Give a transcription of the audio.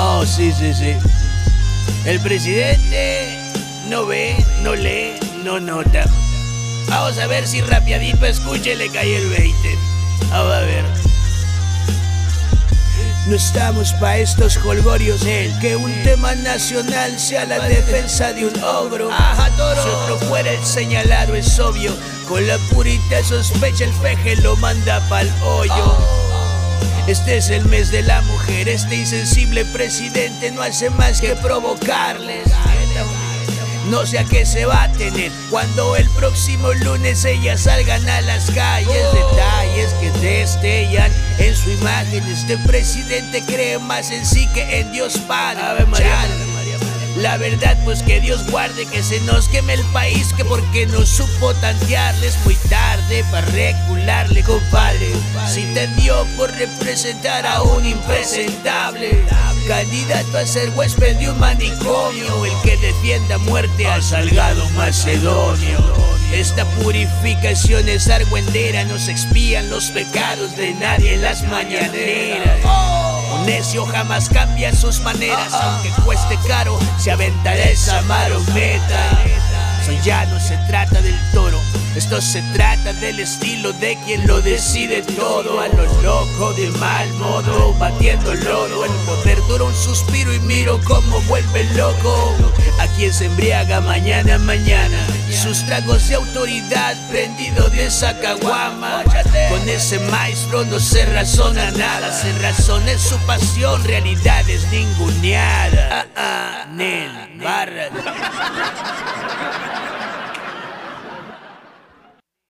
Oh, sí, sí, sí. El presidente no ve, no lee, no nota. Vamos a ver si rapiadito escuche le cae el 20. Vamos a ver. No estamos pa' estos colgorios, él. Que un tema nacional sea la defensa de un ogro. Ajá, toro. Si otro fuera el señalado, es obvio. Con la purita sospecha, el peje lo manda pa'l hoyo. Este es el mes de la mujer, este insensible presidente no hace más que provocarles. No sé a qué se va a tener cuando el próximo lunes ellas salgan a las calles. Detalles que destellan en su imagen. Este presidente cree más en sí que en Dios Padre. La verdad, pues que Dios guarde que se nos queme el país, que porque no supo tantearles muy tarde para recularle, compadre. Si te dio por representar a un impresentable, candidato a ser huésped de un manicomio, el que defienda muerte a Salgado Macedonio. Esta purificación es argüendera, nos expían los pecados de nadie en las mañaneras. Un necio jamás cambia sus maneras, aunque cueste caro, se aventará esa marometa. Eso ya no se trata del toro, esto se trata del estilo de quien lo decide todo. A lo loco de mal modo, batiendo lodo. El poder dura un suspiro y miro cómo vuelve loco. A quien se embriaga mañana, mañana. Sus tragos de autoridad prendido de esa caguama. Con ese maestro no se razona nada. Se razona en su pasión, realidad es ninguneada. Ah, ah, Nel, barra.